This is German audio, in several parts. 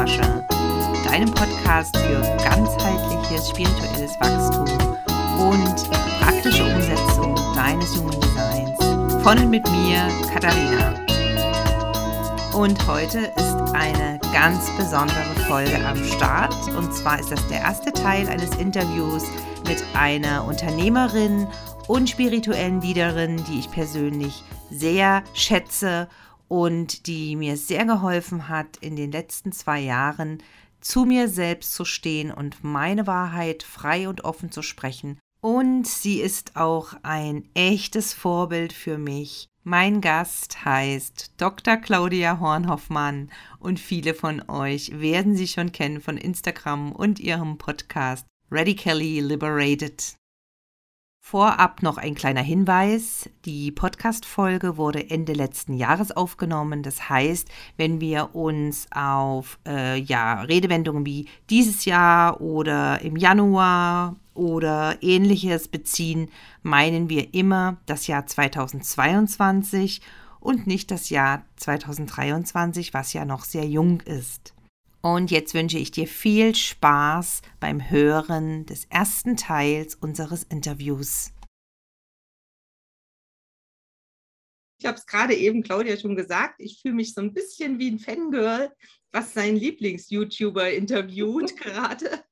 Masche, deinem Podcast für ganzheitliches spirituelles Wachstum und praktische Umsetzung deines Human Designs. Von und mit mir, Katharina. Und heute ist eine ganz besondere Folge am Start. Und zwar ist das der erste Teil eines Interviews mit einer Unternehmerin und spirituellen Leaderin, die ich persönlich sehr schätze und die mir sehr geholfen hat, in den letzten zwei Jahren zu mir selbst zu stehen und meine Wahrheit frei und offen zu sprechen. Und sie ist auch ein echtes Vorbild für mich. Mein Gast heißt Dr. Claudia Hornhoffmann und viele von euch werden sie schon kennen von Instagram und ihrem Podcast Radically Liberated. Vorab noch ein kleiner Hinweis. Die Podcast-Folge wurde Ende letzten Jahres aufgenommen. Das heißt, wenn wir uns auf äh, ja, Redewendungen wie dieses Jahr oder im Januar oder ähnliches beziehen, meinen wir immer das Jahr 2022 und nicht das Jahr 2023, was ja noch sehr jung ist. Und jetzt wünsche ich dir viel Spaß beim Hören des ersten Teils unseres Interviews. Ich habe es gerade eben Claudia schon gesagt, ich fühle mich so ein bisschen wie ein Fangirl, was sein Lieblings-YouTuber interviewt gerade,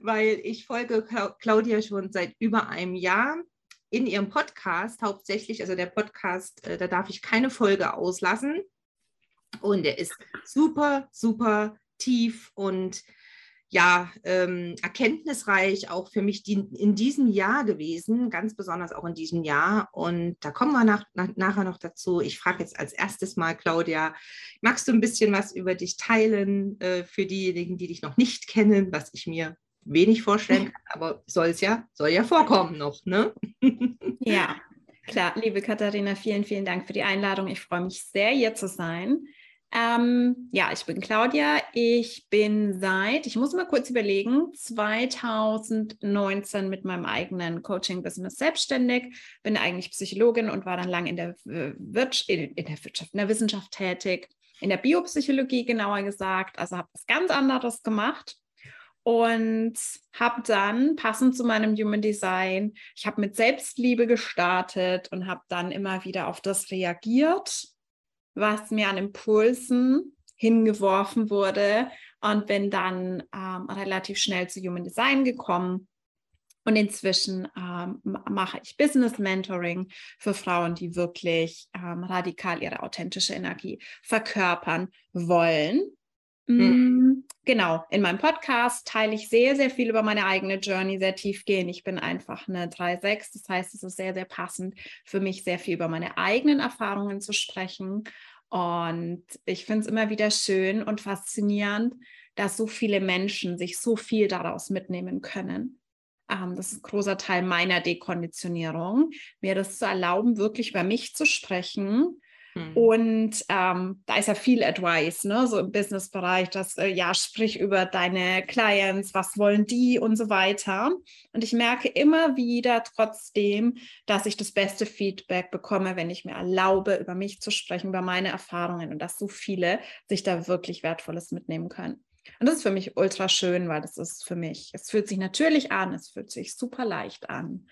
weil ich folge Claudia schon seit über einem Jahr in ihrem Podcast hauptsächlich, also der Podcast, äh, da darf ich keine Folge auslassen. Und er ist super, super tief und ja, ähm, erkenntnisreich auch für mich die, in diesem Jahr gewesen, ganz besonders auch in diesem Jahr. Und da kommen wir nach, nach, nachher noch dazu. Ich frage jetzt als erstes mal, Claudia, magst du ein bisschen was über dich teilen äh, für diejenigen, die dich noch nicht kennen, was ich mir wenig vorstellen kann, aber soll es ja, soll ja vorkommen noch, ne? Ja, klar, liebe Katharina, vielen, vielen Dank für die Einladung. Ich freue mich sehr, hier zu sein. Ähm, ja, ich bin Claudia. Ich bin seit, ich muss mal kurz überlegen, 2019 mit meinem eigenen Coaching-Business selbstständig. Bin eigentlich Psychologin und war dann lang in der, Wirtschaft, in der Wirtschaft, in der Wissenschaft tätig, in der Biopsychologie genauer gesagt. Also habe was ganz anderes gemacht und habe dann passend zu meinem Human Design, ich habe mit Selbstliebe gestartet und habe dann immer wieder auf das reagiert was mir an Impulsen hingeworfen wurde und bin dann ähm, relativ schnell zu Human Design gekommen. Und inzwischen ähm, mache ich Business Mentoring für Frauen, die wirklich ähm, radikal ihre authentische Energie verkörpern wollen. Mhm. Genau, in meinem Podcast teile ich sehr, sehr viel über meine eigene Journey, sehr tief gehen. Ich bin einfach eine 3-6, das heißt, es ist sehr, sehr passend für mich, sehr viel über meine eigenen Erfahrungen zu sprechen. Und ich finde es immer wieder schön und faszinierend, dass so viele Menschen sich so viel daraus mitnehmen können. Ähm, das ist ein großer Teil meiner Dekonditionierung, mir das zu erlauben, wirklich über mich zu sprechen Mhm. Und ähm, da ist ja viel Advice, ne? so im Business-Bereich, dass äh, ja, sprich über deine Clients, was wollen die und so weiter. Und ich merke immer wieder trotzdem, dass ich das beste Feedback bekomme, wenn ich mir erlaube, über mich zu sprechen, über meine Erfahrungen und dass so viele sich da wirklich Wertvolles mitnehmen können. Und das ist für mich ultra schön, weil das ist für mich, es fühlt sich natürlich an, es fühlt sich super leicht an.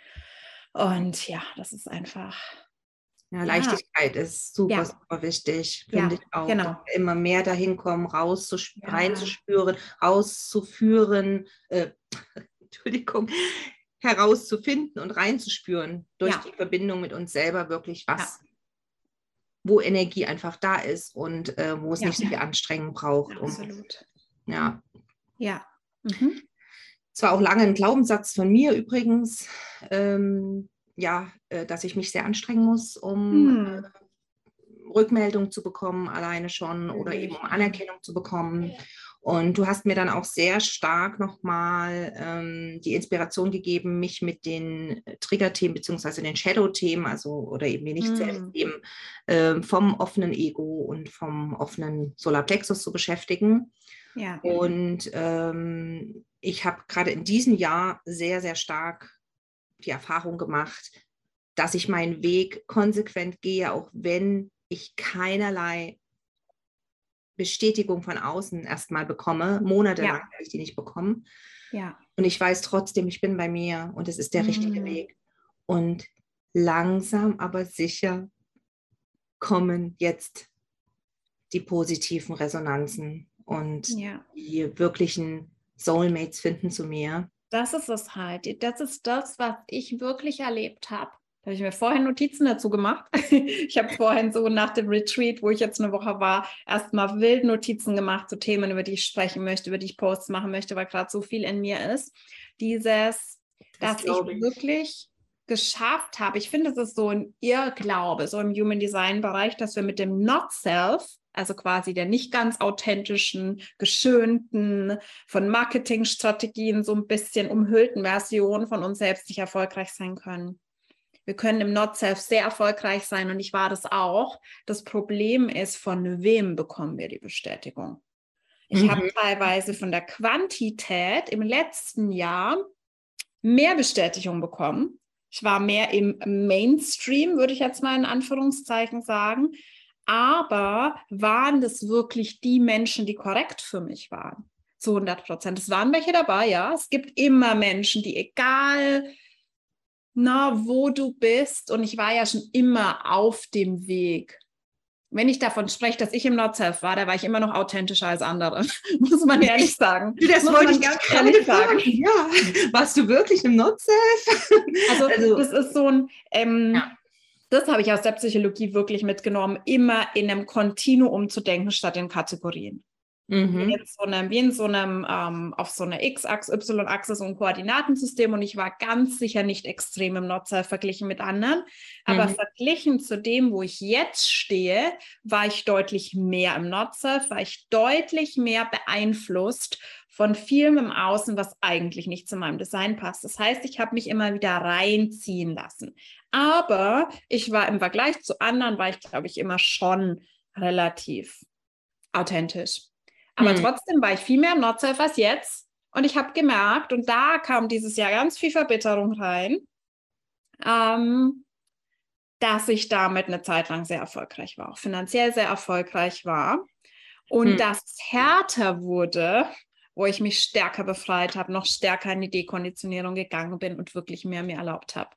Und ja, das ist einfach ja, Leichtigkeit ja. ist super, ja. super wichtig, finde ich auch. Genau. Immer mehr dahin kommen, rauszuspüren, reinzuspüren, rauszuführen, äh, Entschuldigung, herauszufinden und reinzuspüren durch die Verbindung mit uns selber wirklich, was, wo Energie einfach da ist und äh, wo es nicht so viel Anstrengung braucht. Absolut. Um, ja. Ja. Mhm. Es war auch lange ein Glaubenssatz von mir übrigens. Ähm, ja, äh, dass ich mich sehr anstrengen muss, um hm. Äh, Rückmeldung zu bekommen, alleine schon oder eben um Anerkennung zu bekommen. Und du hast mir dann auch sehr stark nochmal ähm, die Inspiration gegeben, mich mit den Trigger-Themen beziehungsweise den Shadow-Themen, also oder eben die Nicht-Selbst-Themen mm. äh, vom offenen Ego und vom offenen Solarplexus zu beschäftigen. Ja. Und ähm, ich habe gerade in diesem Jahr sehr, sehr stark die Erfahrung gemacht, dass ich meinen Weg konsequent gehe, auch wenn ich keinerlei Bestätigung von außen erstmal bekomme. Monatelang Ja. habe ich die nicht bekommen. Ja. Und ich weiß trotzdem, ich bin bei mir und es ist der richtige Mhm. Weg. Und langsam, aber sicher kommen jetzt die positiven Resonanzen und Ja. die wirklichen Soulmates finden zu mir. Das ist es halt. Das ist das, was ich wirklich erlebt habe. Da habe ich mir vorhin Notizen dazu gemacht. Ich habe vorhin so nach dem Retreat, wo ich jetzt eine Woche war, erstmal wild Notizen gemacht zu Themen, über die ich sprechen möchte, über die ich Posts machen möchte, weil gerade so viel in mir ist. Dieses, Das dass ich ich. wirklich geschafft habe. Ich finde, es ist so ein Irrglaube, so im Human Design Bereich, dass wir mit dem Not Self, also quasi der nicht ganz authentischen, geschönten, von Marketingstrategien so ein bisschen umhüllten Version von uns selbst nicht erfolgreich sein können. Wir können im Not Self sehr erfolgreich sein und ich war das auch. Das Problem ist, von wem bekommen wir die Bestätigung? Ich Mhm. habe teilweise von der Quantität im letzten Jahr mehr Bestätigung bekommen. Ich war mehr im Mainstream, würde ich jetzt mal in Anführungszeichen sagen. Aber waren das wirklich die Menschen, die korrekt für mich waren? Zu 100 Prozent. Es waren welche dabei, ja. Es gibt immer Menschen, die egal, na, wo du bist, und ich war ja schon immer auf dem Weg. Wenn ich davon spreche, dass ich im Not Self war, da war ich immer noch authentischer als andere, muss man ehrlich sagen. Das Muss wollte ich ganz ehrlich fragen. Ja, warst du wirklich im Not-Self? Also, Also- das ist so ein, ähm, Ja. Das habe ich aus der Psychologie wirklich mitgenommen, immer in einem Kontinuum zu denken statt in Kategorien. Wie Mhm. in so einem, wie in so einem ähm, auf so einer X-Achse, Y-Achse so ein Koordinatensystem und ich war ganz sicher nicht extrem im Notzer verglichen mit anderen. Aber Mhm. verglichen zu dem, wo ich jetzt stehe, war ich deutlich mehr im Notzer, war ich deutlich mehr beeinflusst von vielem im Außen, was eigentlich nicht zu meinem Design passt. Das heißt, ich habe mich immer wieder reinziehen lassen. Aber ich war im Vergleich zu anderen, war ich, glaube ich, immer schon relativ authentisch. Aber Hm. trotzdem war ich viel mehr im Not-Self als jetzt. Und ich habe gemerkt, und da kam dieses Jahr ganz viel Verbitterung rein, ähm, dass ich damit eine Zeit lang sehr erfolgreich war, auch finanziell sehr erfolgreich war. Und Hm. dass es härter wurde, wo ich mich stärker befreit habe, noch stärker in die Dekonditionierung gegangen bin und wirklich mehr mir erlaubt habe,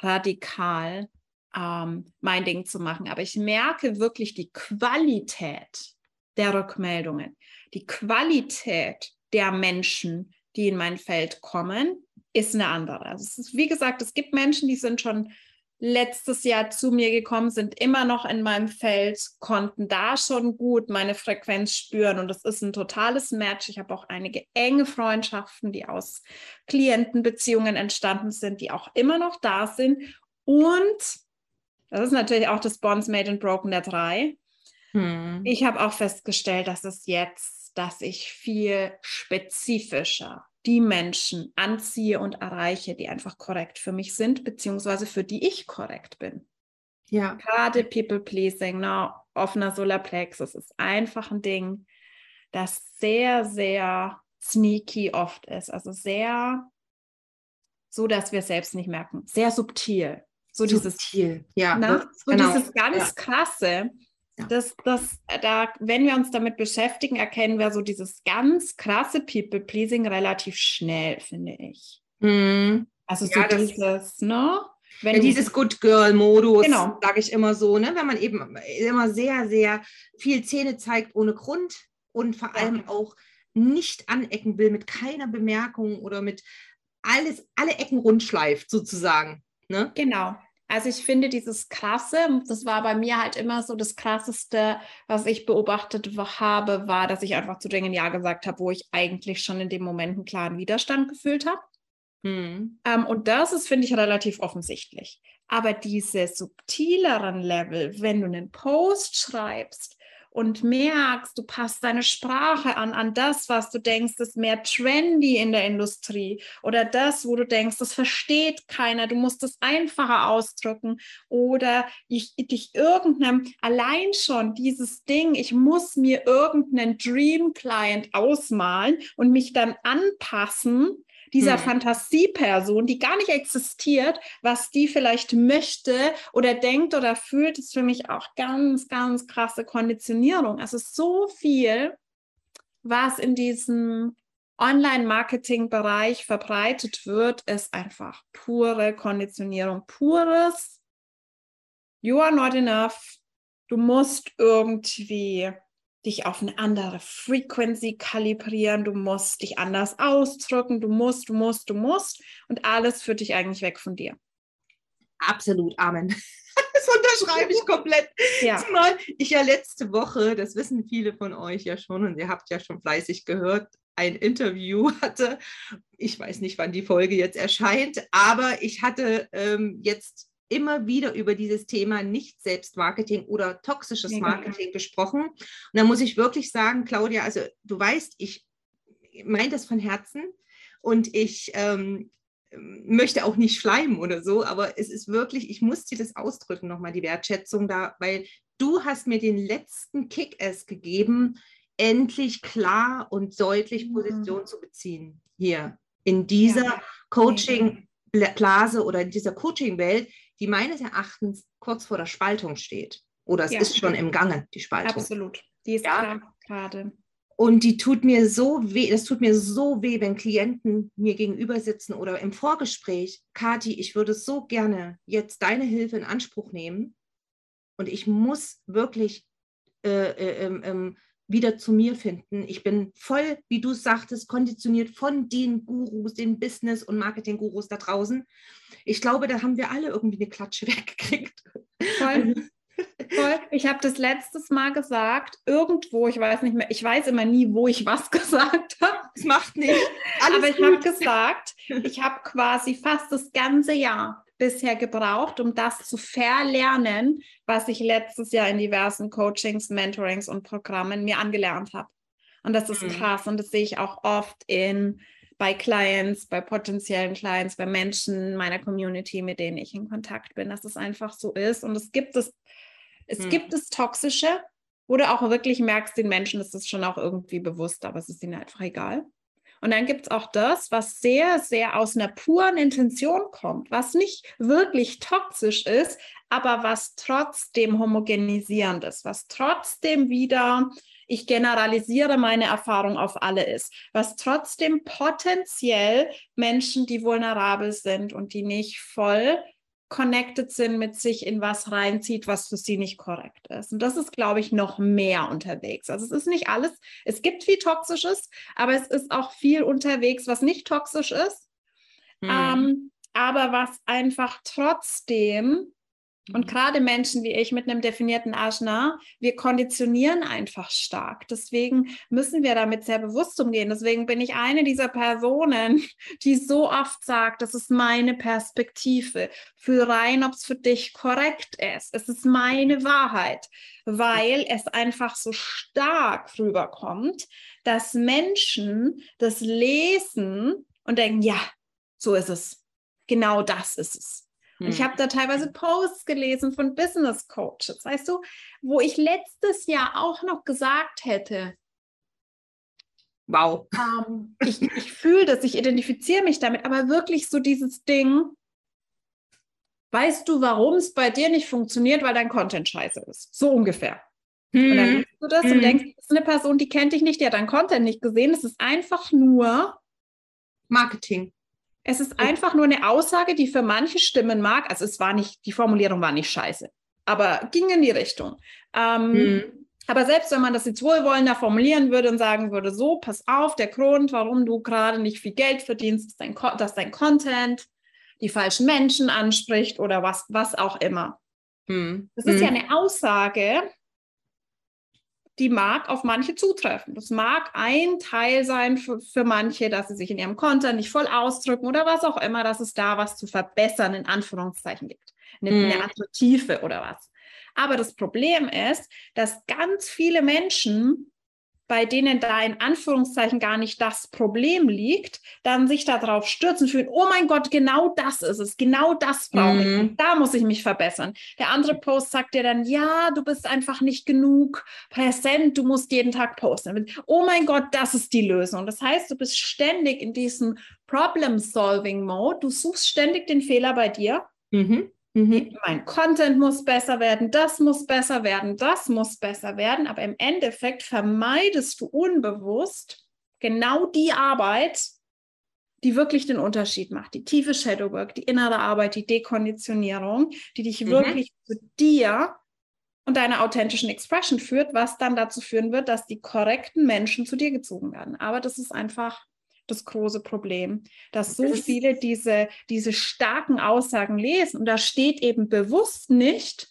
radikal ähm, mein Ding zu machen. Aber ich merke wirklich die Qualität der Rückmeldungen, die Qualität der Menschen, die in mein Feld kommen, ist eine andere. Also ist, wie gesagt, es gibt Menschen, die sind schon letztes Jahr zu mir gekommen, sind immer noch in meinem Feld, konnten da schon gut meine Frequenz spüren und das ist ein totales Match. Ich habe auch einige enge Freundschaften, die aus Klientenbeziehungen entstanden sind, die auch immer noch da sind und das ist natürlich auch das Bonds Made and Broken der drei. Hm. Ich habe auch festgestellt, dass es jetzt, dass ich viel spezifischer die Menschen anziehe und erreiche, die einfach korrekt für mich sind, beziehungsweise für die ich korrekt bin. Ja. Gerade People Pleasing, ne, offener Solarplexus ist einfach ein Ding, das sehr, sehr sneaky oft ist. Also sehr so, dass wir es selbst nicht merken. Sehr subtil. So dieses Subtil. Ja, das- so genau. dieses ganz Ja. krasse, Ja. dass das da, wenn wir uns damit beschäftigen, erkennen wir so dieses ganz krasse People-Pleasing relativ schnell, finde ich. Hm. Also Ja, so das- dieses, ne? Wenn Ja, dieses Good Girl-Modus, Genau. sage ich immer so, ne? wenn man eben immer sehr, sehr viel Zähne zeigt ohne Grund und vor Ja. allem auch nicht anecken will mit keiner Bemerkung oder mit alles, alle Ecken rund schleift sozusagen. Ne? Genau. Also ich finde dieses Krasse, das war bei mir halt immer so das Krasseste, was ich beobachtet habe, war, dass ich einfach zu Dingen Ja gesagt habe, wo ich eigentlich schon in dem Moment einen klaren Widerstand gefühlt habe. Hm. Ähm, und das ist, finde ich, relativ offensichtlich. Aber diese subtileren Level, wenn du einen Post schreibst und merkst, du passt deine Sprache an, an das, was du denkst, ist mehr trendy in der Industrie oder das, wo du denkst, das versteht keiner, du musst es einfacher ausdrücken oder ich, dich irgendeinem, allein schon dieses Ding, ich muss mir irgendeinen Dream Client ausmalen und mich dann anpassen, dieser Mhm. Fantasieperson, die gar nicht existiert, was die vielleicht möchte oder denkt oder fühlt, ist für mich auch ganz, ganz krasse Konditionierung. Also so viel, was in diesem Online-Marketing-Bereich verbreitet wird, ist einfach pure Konditionierung, pures You are not enough. Du musst irgendwie dich auf eine andere Frequency kalibrieren, du musst dich anders ausdrücken, du musst, du musst, du musst und alles führt dich eigentlich weg von dir. Absolut, Amen. Das unterschreibe ich komplett. Ja, Zumal ich ja letzte Woche, das wissen viele von euch ja schon und ihr habt ja schon fleißig gehört, ein Interview hatte. Ich weiß nicht, wann die Folge jetzt erscheint, aber ich hatte ähm, jetzt immer wieder über dieses Thema Nicht-Selbstmarketing oder toxisches Ja. Marketing gesprochen. Und da muss ich wirklich sagen, Claudia, also du weißt, ich meine das von Herzen und ich ähm, möchte auch nicht schleimen oder so, aber es ist wirklich, ich muss dir das ausdrücken, nochmal die Wertschätzung da, weil du hast mir den letzten Kick-Ass gegeben, endlich klar und deutlich Mhm. Position zu beziehen hier in dieser Ja. Coaching-Blase oder in dieser Coaching-Welt, die meines Erachtens kurz vor der Spaltung steht. Oder es Ja. ist schon im Gange, die Spaltung. absolut. Die ist Ja. klar gerade. Und die tut mir so weh, das tut mir so weh, wenn Klienten mir gegenüber sitzen oder im Vorgespräch, Kathi, ich würde so gerne jetzt deine Hilfe in Anspruch nehmen und ich muss wirklich äh, äh, ähm, wieder zu mir finden. Ich bin voll, wie du sagtest, konditioniert von den Gurus, den Business- und Marketing-Gurus da draußen. Ich glaube, da haben wir alle irgendwie eine Klatsche weggekriegt. Voll. Voll. Ich habe das letztes Mal gesagt, irgendwo, ich weiß nicht mehr, ich weiß immer nie, wo ich was gesagt habe. Es macht nicht. Alles Aber ich habe gesagt, ich habe quasi fast das ganze Jahr bisher gebraucht, um das zu verlernen, was ich letztes Jahr in diversen Coachings, Mentorings und Programmen mir angelernt habe. Und das ist Mhm. krass und das sehe ich auch oft in bei Clients, bei potenziellen Clients, bei Menschen meiner Community, mit denen ich in Kontakt bin, dass es einfach so ist. Und es gibt es, es Mhm. gibt das Toxische, wo du auch wirklich merkst, den Menschen ist das schon auch irgendwie bewusst, aber es ist ihnen einfach egal. Und dann gibt es auch das, was sehr, sehr aus einer puren Intention kommt, was nicht wirklich toxisch ist, aber was trotzdem homogenisierend ist, was trotzdem wieder, ich generalisiere meine Erfahrung auf alle ist, was trotzdem potenziell Menschen, die vulnerabel sind und die nicht voll connected sind mit sich in was reinzieht, was für sie nicht korrekt ist. Und das ist, glaube ich, noch mehr unterwegs. Also es ist nicht alles, es gibt viel Toxisches, aber es ist auch viel unterwegs, was nicht toxisch ist, Mhm. ähm, aber was einfach trotzdem und gerade Menschen wie ich mit einem definierten Ajna, wir konditionieren einfach stark. Deswegen müssen wir damit sehr bewusst umgehen. Deswegen bin ich eine dieser Personen, die so oft sagt, das ist meine Perspektive. Fühl rein, ob es für dich korrekt ist. Es ist meine Wahrheit, weil es einfach so stark rüberkommt, dass Menschen das lesen und denken, ja, so ist es. Genau das ist es. Und ich Mhm. habe da teilweise Posts gelesen von Business Coaches, weißt du, wo ich letztes Jahr auch noch gesagt hätte, Wow. ähm, ich, ich fühle das, ich identifiziere mich damit, aber wirklich so dieses Ding, weißt du, warum es bei dir nicht funktioniert, weil dein Content scheiße ist. So ungefähr. Und dann Mhm. liest du das Mhm. und denkst, das ist eine Person, die kennt dich nicht, die hat deinen Content nicht gesehen. Es ist einfach nur Marketing. Es ist einfach nur eine Aussage, die für manche stimmen mag. Also es war nicht, die Formulierung war nicht scheiße, aber ging in die Richtung. Ähm, Mhm. Aber selbst wenn man das jetzt wohlwollender formulieren würde und sagen würde, so, pass auf, der Grund, warum du gerade nicht viel Geld verdienst, ist dein, dass dein Content die falschen Menschen anspricht oder was, was auch immer. Mhm. Das ist ja Mhm. eine Aussage, die mag auf manche zutreffen. Das mag ein Teil sein für, für manche, dass sie sich in ihrem Content nicht voll ausdrücken oder was auch immer, dass es da was zu verbessern in Anführungszeichen gibt. Eine, Mhm. eine andere Tiefe oder was. Aber das Problem ist, dass ganz viele Menschen bei denen da in Anführungszeichen gar nicht das Problem liegt, dann sich darauf stürzen, fühlen, oh mein Gott, genau das ist es, genau das brauche mhm. ich, da muss ich mich verbessern. Der andere Post sagt dir dann, ja, du bist einfach nicht genug präsent, du musst jeden Tag posten. Oh mein Gott, das ist die Lösung. Das heißt, du bist ständig in diesem Problem-Solving-Mode, du suchst ständig den Fehler bei dir. Mhm. Mhm. Mein Content muss besser werden, das muss besser werden, das muss besser werden. Aber im Endeffekt vermeidest du unbewusst genau die Arbeit, die wirklich den Unterschied macht. Die tiefe Shadowwork, die innere Arbeit, die Dekonditionierung, die dich mhm. wirklich zu dir und deiner authentischen Expression führt, was dann dazu führen wird, dass die korrekten Menschen zu dir gezogen werden. Aber das ist einfach das große Problem, dass so viele diese, diese starken Aussagen lesen und da steht eben bewusst nicht,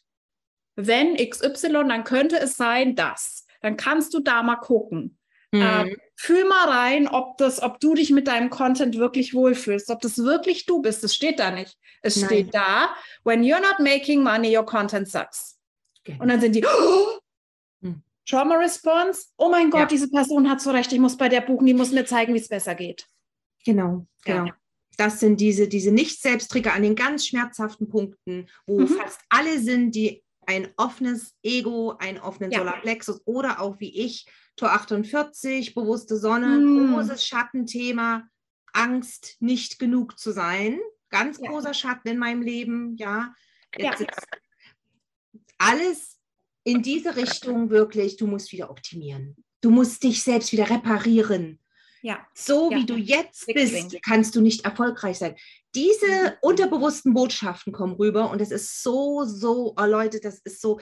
wenn XY, dann könnte es sein, dass. Dann kannst du da mal gucken. Mhm. Ähm, fühl mal rein, ob, das, ob du dich mit deinem Content wirklich wohlfühlst, ob das wirklich du bist. Das steht da nicht. Es Nein. steht da, when you're not making money, your content sucks. Genau. Und dann sind die, oh, Trauma Response, oh mein Gott, ja. diese Person hat so recht, ich muss bei der buchen, die muss mir zeigen, wie es besser geht. Genau, genau. Ja. Das sind diese, diese Nicht-Selbsttrigger an den ganz schmerzhaften Punkten, wo mhm. fast alle sind, die ein offenes Ego, einen offenen ja. Solarplexus oder auch wie ich, Tor 48, bewusste Sonne, mhm. großes Schattenthema, Angst, nicht genug zu sein. Ganz großer Schatten in meinem Leben, ja. Jetzt ja. alles in diese Richtung wirklich, du musst wieder optimieren. Du musst dich selbst wieder reparieren. Ja. So ja. wie du jetzt bist, kannst du nicht erfolgreich sein. Diese mhm. unterbewussten Botschaften kommen rüber und es ist so, so, oh Leute, das ist so,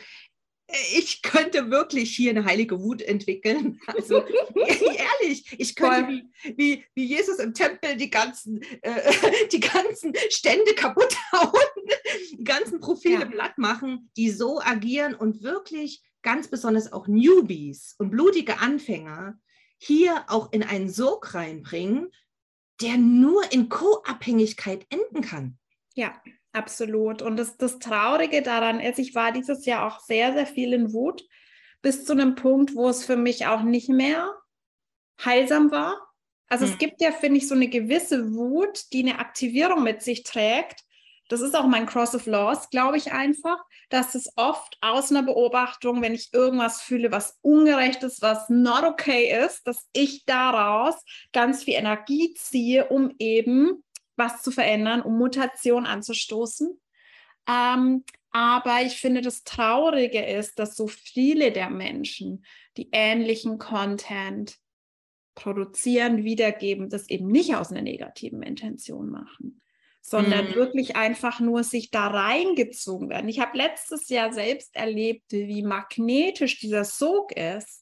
ich könnte wirklich hier eine heilige Wut entwickeln. Also ehrlich, ich könnte wie, wie, wie, Jesus im Tempel die ganzen, äh, die ganzen Stände kaputt hauen, ganzen Profile ja. blatt machen, die so agieren und wirklich ganz besonders auch Newbies und blutige Anfänger hier auch in einen Sog reinbringen, der nur in Co-Abhängigkeit enden kann. Ja, Absolut. Und das, das Traurige daran ist, ich war dieses Jahr auch sehr, sehr viel in Wut, bis zu einem Punkt, wo es für mich auch nicht mehr heilsam war. Also hm. es gibt ja, finde ich, so eine gewisse Wut, die eine Aktivierung mit sich trägt. Das ist auch mein Cross of Laws, glaube ich einfach, dass es oft aus einer Beobachtung, wenn ich irgendwas fühle, was ungerecht ist, was not okay ist, dass ich daraus ganz viel Energie ziehe, um eben was zu verändern, um Mutation anzustoßen. Ähm, aber ich finde, das Traurige ist, dass so viele der Menschen, die ähnlichen Content produzieren, wiedergeben, das eben nicht aus einer negativen Intention machen, sondern mhm. wirklich einfach nur sich da reingezogen werden. Ich habe letztes Jahr selbst erlebt, wie magnetisch dieser Sog ist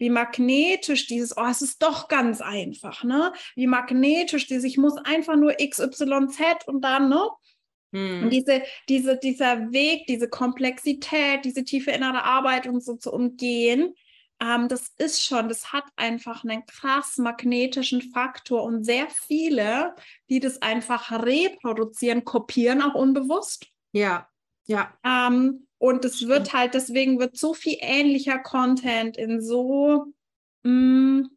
wie magnetisch dieses, oh, es ist doch ganz einfach, ne? Wie magnetisch dieses, ich muss einfach nur XYZ und dann, ne? Hm. Und diese, diese, dieser Weg, diese Komplexität, diese tiefe innere Arbeit und so zu umgehen, ähm, das ist schon, das hat einfach einen krass magnetischen Faktor und sehr viele, die das einfach reproduzieren, kopieren auch unbewusst. Ja, ja. Ähm, und es wird halt, deswegen wird so viel ähnlicher Content in so mh, mm,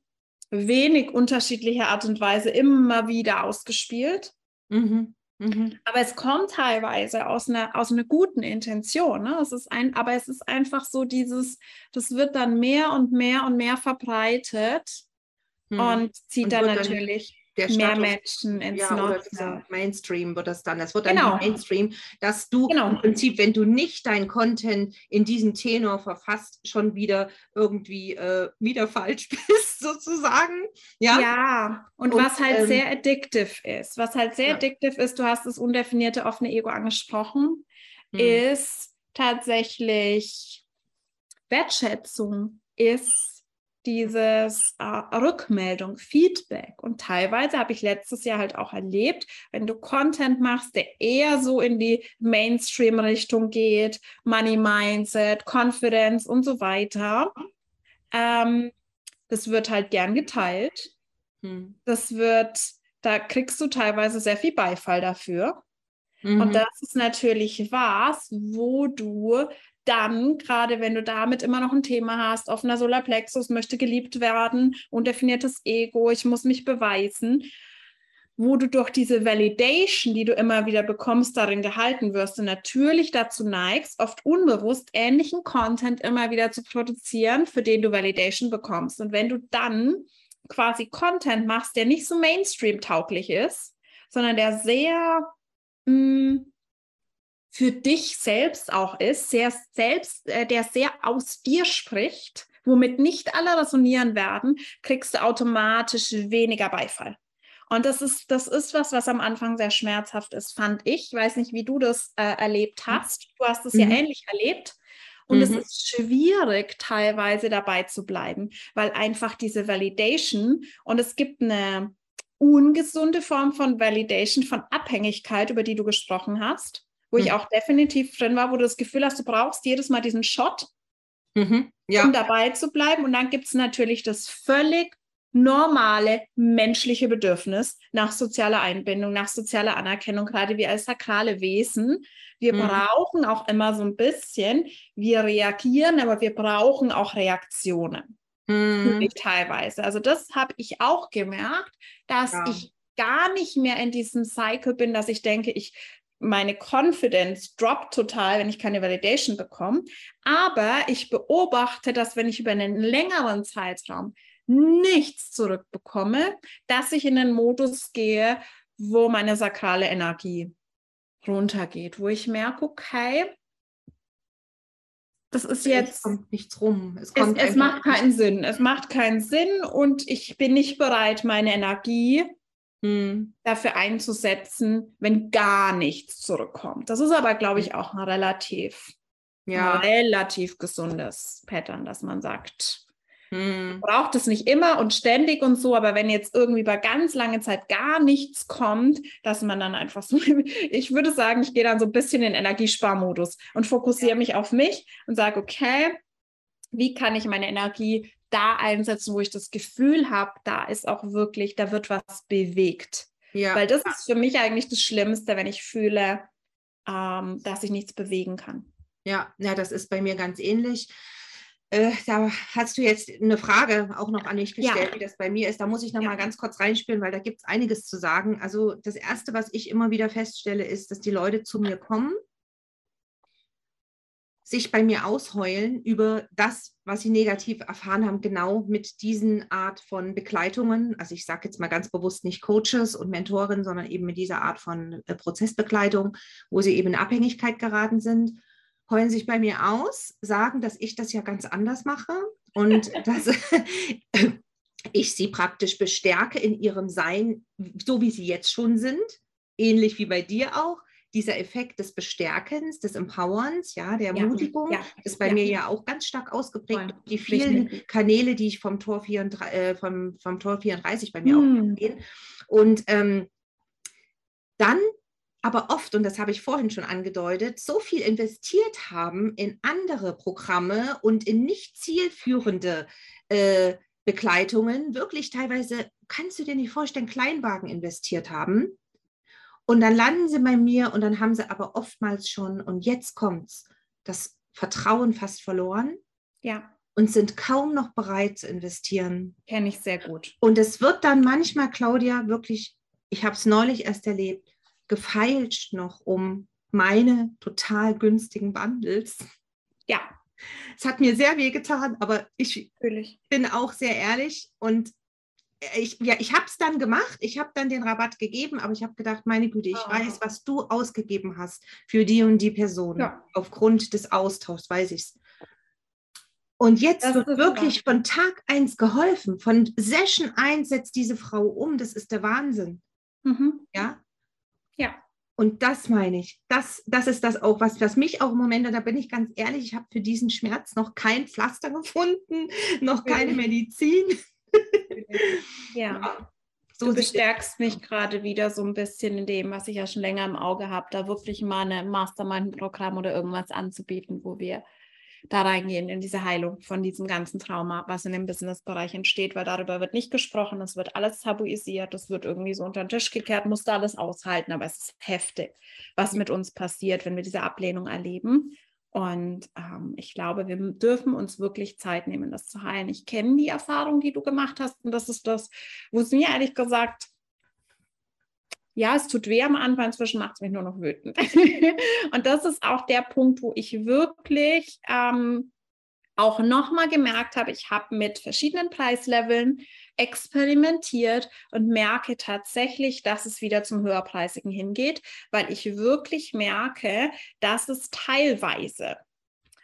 wenig unterschiedlicher Art und Weise immer wieder ausgespielt. Mhm. Mhm. Aber es kommt teilweise aus einer, aus einer guten Intention. Ne? Es ist ein, aber es ist einfach so dieses, das wird dann mehr und mehr und mehr verbreitet mhm. und zieht und dann natürlich der Status, mehr Menschen ins ja, oder Mainstream wird das dann. Das wird dann genau. Mainstream, dass du genau. im Prinzip, wenn du nicht dein Content in diesem Tenor verfasst, schon wieder irgendwie äh, wieder falsch bist, sozusagen. Ja, ja. Und, und was halt ähm, sehr addictive ist, was halt sehr ja. addictive ist, du hast das undefinierte offene Ego angesprochen, hm. ist tatsächlich Wertschätzung, ist dieses äh, Rückmeldung, Feedback. Und teilweise habe ich letztes Jahr halt auch erlebt, wenn du Content machst, der eher so in die Mainstream-Richtung geht, Money Mindset, Confidence und so weiter, ähm, das wird halt gern geteilt. Hm. Das wird, da kriegst du teilweise sehr viel Beifall dafür. Mhm. Und das ist natürlich was, wo du dann, gerade wenn du damit immer noch ein Thema hast, offener Solarplexus, möchte geliebt werden, undefiniertes Ego, ich muss mich beweisen, wo du durch diese Validation, die du immer wieder bekommst, darin gehalten wirst und natürlich dazu neigst, oft unbewusst ähnlichen Content immer wieder zu produzieren, für den du Validation bekommst. Und wenn du dann quasi Content machst, der nicht so Mainstream-tauglich ist, sondern der sehr mh, mm, für dich selbst auch ist, sehr selbst, äh, der sehr aus dir spricht, womit nicht alle resonieren werden, kriegst du automatisch weniger Beifall. Und das ist, das ist was, was am Anfang sehr schmerzhaft ist, fand ich. Ich weiß nicht, wie du das äh, erlebt mhm. hast. Du hast es mhm. ja ähnlich erlebt. Und mhm. es ist schwierig, teilweise dabei zu bleiben, weil einfach diese Validation und es gibt eine ungesunde Form von Validation, von Abhängigkeit, über die du gesprochen hast, wo mhm. ich auch definitiv drin war, wo du das Gefühl hast, du brauchst jedes Mal diesen Shot, mhm. ja. um dabei zu bleiben. Und dann gibt es natürlich das völlig normale menschliche Bedürfnis nach sozialer Einbindung, nach sozialer Anerkennung, gerade wir als sakrale Wesen. Wir mhm. brauchen auch immer so ein bisschen, wir reagieren, aber wir brauchen auch Reaktionen. Mhm. Teilweise. Also das habe ich auch gemerkt, dass ja. ich gar nicht mehr in diesem Cycle bin, dass ich denke, ich meine Confidence droppt total, wenn ich keine Validation bekomme. Aber ich beobachte, dass wenn ich über einen längeren Zeitraum nichts zurückbekomme, dass ich in den Modus gehe, wo meine sakrale Energie runtergeht, wo ich merke, okay, das ist jetzt. Es kommt nichts rum. Es, es, es macht keinen Sinn. Es macht keinen Sinn und ich bin nicht bereit, meine Energie hm. dafür einzusetzen, wenn gar nichts zurückkommt. Das ist aber, glaube ich, auch ein relativ, ja. ein relativ gesundes Pattern, dass man sagt, hm. Braucht es nicht immer und ständig und so, aber wenn jetzt irgendwie bei ganz lange Zeit gar nichts kommt, dass man dann einfach so, ich würde sagen, ich gehe dann so ein bisschen in Energiesparmodus und fokussiere ja. mich auf mich und sage, okay, wie kann ich meine Energie da einsetzen, wo ich das Gefühl habe, da ist auch wirklich, da wird was bewegt. Ja. Weil das ist für mich eigentlich das Schlimmste, wenn ich fühle, ähm, dass ich nichts bewegen kann. Ja, ja, das ist bei mir ganz ähnlich. Äh, da hast du jetzt eine Frage auch noch an mich gestellt, ja. wie das bei mir ist. Da muss ich noch ja. mal ganz kurz reinspielen, weil da gibt es einiges zu sagen. Also das Erste, was ich immer wieder feststelle, ist, dass die Leute zu mir kommen, sich bei mir ausheulen über das, was sie negativ erfahren haben, genau mit diesen Art von Begleitungen. Also ich sage jetzt mal ganz bewusst nicht Coaches und Mentoren, sondern eben mit dieser Art von äh, Prozessbegleitung, wo sie eben in Abhängigkeit geraten sind heulen sich bei mir aus, sagen, dass ich das ja ganz anders mache und dass ich sie praktisch bestärke in ihrem Sein, so wie sie jetzt schon sind, ähnlich wie bei dir auch. Dieser Effekt des Bestärkens, des Empowerns, ja, der ja, Ermutigung, ja, ist bei ja. mir ja auch ganz stark ausgeprägt. Die vielen Kanäle, die ich vom Tor 34, äh, vom, vom Tor 34 bei mir hm. auch gehen. Und ähm, dann aber oft, und das habe ich vorhin schon angedeutet, so viel investiert haben in andere Programme und in nicht zielführende äh, Begleitungen, wirklich teilweise, kannst du dir nicht vorstellen, Kleinwagen investiert haben. Und dann landen sie bei mir und dann haben sie aber oftmals schon, und jetzt kommt's, das Vertrauen fast verloren. Ja. Und sind kaum noch bereit zu investieren. Kenne ich sehr gut. Und es wird dann manchmal, Claudia, wirklich, ich habe es neulich erst erlebt, gefeilscht noch um meine total günstigen Bundles. Ja. Es hat mir sehr weh getan, aber ich Natürlich. bin auch sehr ehrlich und ich, ja, ich habe es dann gemacht, ich habe dann den Rabatt gegeben, aber ich habe gedacht, meine Güte, ich oh. weiß, was du ausgegeben hast für die und die Person. Ja. Aufgrund des Austauschs weiß ich es. Und jetzt das wird wirklich wahr. von Tag 1 geholfen. Von Session 1 setzt diese Frau um. Das ist der Wahnsinn. Mhm. Ja. Ja. Und das meine ich. Das, das ist das auch, was, was mich auch im Moment, da bin ich ganz ehrlich, ich habe für diesen Schmerz noch kein Pflaster gefunden, noch keine Medizin. ja. Du bestärkst mich gerade wieder so ein bisschen in dem, was ich ja schon länger im Auge habe, da wirklich mal ein Mastermind-Programm oder irgendwas anzubieten, wo wir da reingehen in diese Heilung von diesem ganzen Trauma, was in dem Businessbereich entsteht, weil darüber wird nicht gesprochen, es wird alles tabuisiert, es wird irgendwie so unter den Tisch gekehrt, musst du alles aushalten, aber es ist heftig, was mit uns passiert, wenn wir diese Ablehnung erleben. Und ähm, ich glaube, wir dürfen uns wirklich Zeit nehmen, das zu heilen. Ich kenne die Erfahrung, die du gemacht hast. Und das ist das, wo es mir ehrlich gesagt, ja, es tut weh am Anfang, inzwischen macht es mich nur noch wütend. und das ist auch der Punkt, wo ich wirklich ähm, auch nochmal gemerkt habe, ich habe mit verschiedenen Preisleveln experimentiert und merke tatsächlich, dass es wieder zum höherpreisigen hingeht, weil ich wirklich merke, dass es teilweise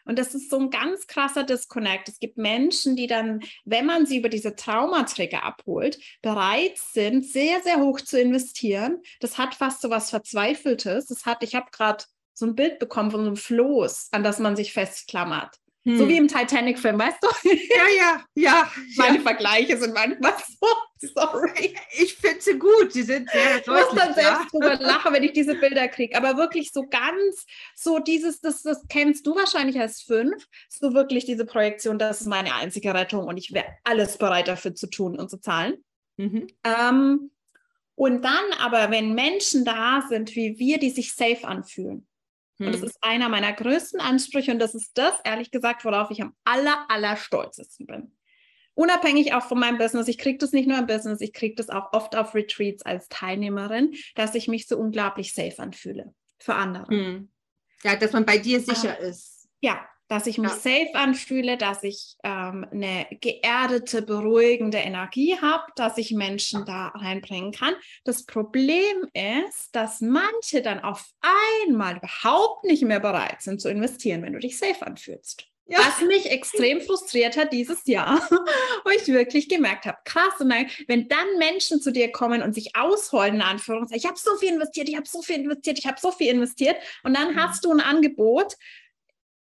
und das ist so ein ganz krasser Disconnect. Es gibt Menschen, die dann, wenn man sie über diese Traumaträger abholt, bereit sind, sehr, sehr hoch zu investieren. Das hat fast so was Verzweifeltes. Das hat, ich habe gerade so ein Bild bekommen von so einem Floß, an das man sich festklammert. Hm. So wie im Titanic-Film, weißt du? Ja, ja, ja. Meine ja. Vergleiche sind manchmal so. Sorry. Ich finde sie gut. Die sind sehr Ich muss dann selbst drüber lachen, wenn ich diese Bilder kriege. Aber wirklich so ganz, so dieses, das, das kennst du wahrscheinlich als fünf, so wirklich diese Projektion, das ist meine einzige Rettung und ich wäre alles bereit dafür zu tun und zu zahlen. Mhm. Ähm, und dann aber, wenn Menschen da sind wie wir, die sich safe anfühlen, und das hm. ist einer meiner größten Ansprüche und das ist das, ehrlich gesagt, worauf ich am aller, aller stolzesten bin. Unabhängig auch von meinem Business, ich kriege das nicht nur im Business, ich kriege das auch oft auf Retreats als Teilnehmerin, dass ich mich so unglaublich safe anfühle für andere. Hm. Ja, dass man bei dir sicher ah, ist. Ja, dass ich mich ja. safe anfühle, dass ich ähm, eine geerdete, beruhigende Energie habe, dass ich Menschen da reinbringen kann. Das Problem ist, dass manche dann auf einmal überhaupt nicht mehr bereit sind zu investieren, wenn du dich safe anfühlst. Ja. Was mich extrem frustriert hat dieses Jahr, wo ich wirklich gemerkt habe, krass, und dann, wenn dann Menschen zu dir kommen und sich ausholen, in Anführungszeichen, ich habe so viel investiert, ich habe so viel investiert, ich habe so viel investiert, und dann mhm. hast du ein Angebot,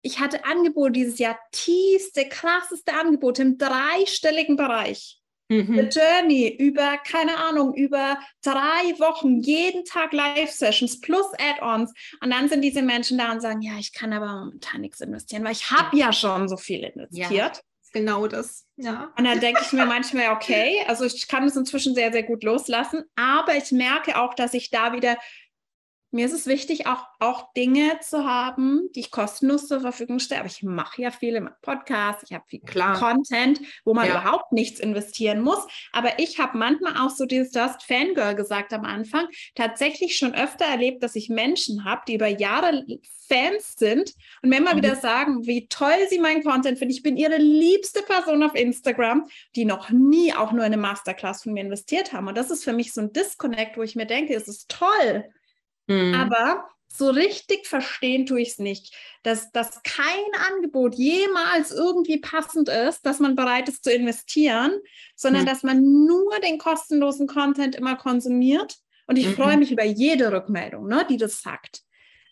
ich hatte Angebote dieses Jahr, tiefste, krasseste Angebote im dreistelligen Bereich. Mhm. The Journey über, keine Ahnung, über drei Wochen, jeden Tag Live-Sessions plus Add-ons. Und dann sind diese Menschen da und sagen, ja, ich kann aber momentan nichts investieren, weil ich habe ja. schon so viel investiert. Ja, genau das. Ja. Und dann denke ich mir manchmal, okay, also ich kann es inzwischen sehr, sehr gut loslassen, aber ich merke auch, dass ich da wieder mir ist es wichtig, auch, auch Dinge zu haben, die ich kostenlos zur Verfügung stelle. Aber ich mache ja viel im Podcast, ich habe viel Klar. Content, wo man ja. überhaupt nichts investieren muss. Aber ich habe manchmal auch so dieses Just Fangirl gesagt am Anfang, tatsächlich schon öfter erlebt, dass ich Menschen habe, die über Jahre Fans sind und mir immer mhm. wieder sagen, wie toll sie meinen Content finden. Ich bin ihre liebste Person auf Instagram, die noch nie auch nur eine Masterclass von mir investiert haben. Und das ist für mich so ein Disconnect, wo ich mir denke, es ist toll Mhm. Aber so richtig verstehen tue ich es nicht, dass, dass kein Angebot jemals irgendwie passend ist, dass man bereit ist zu investieren, sondern mhm. dass man nur den kostenlosen Content immer konsumiert. Und ich mhm. freue mich über jede Rückmeldung, ne, die das sagt.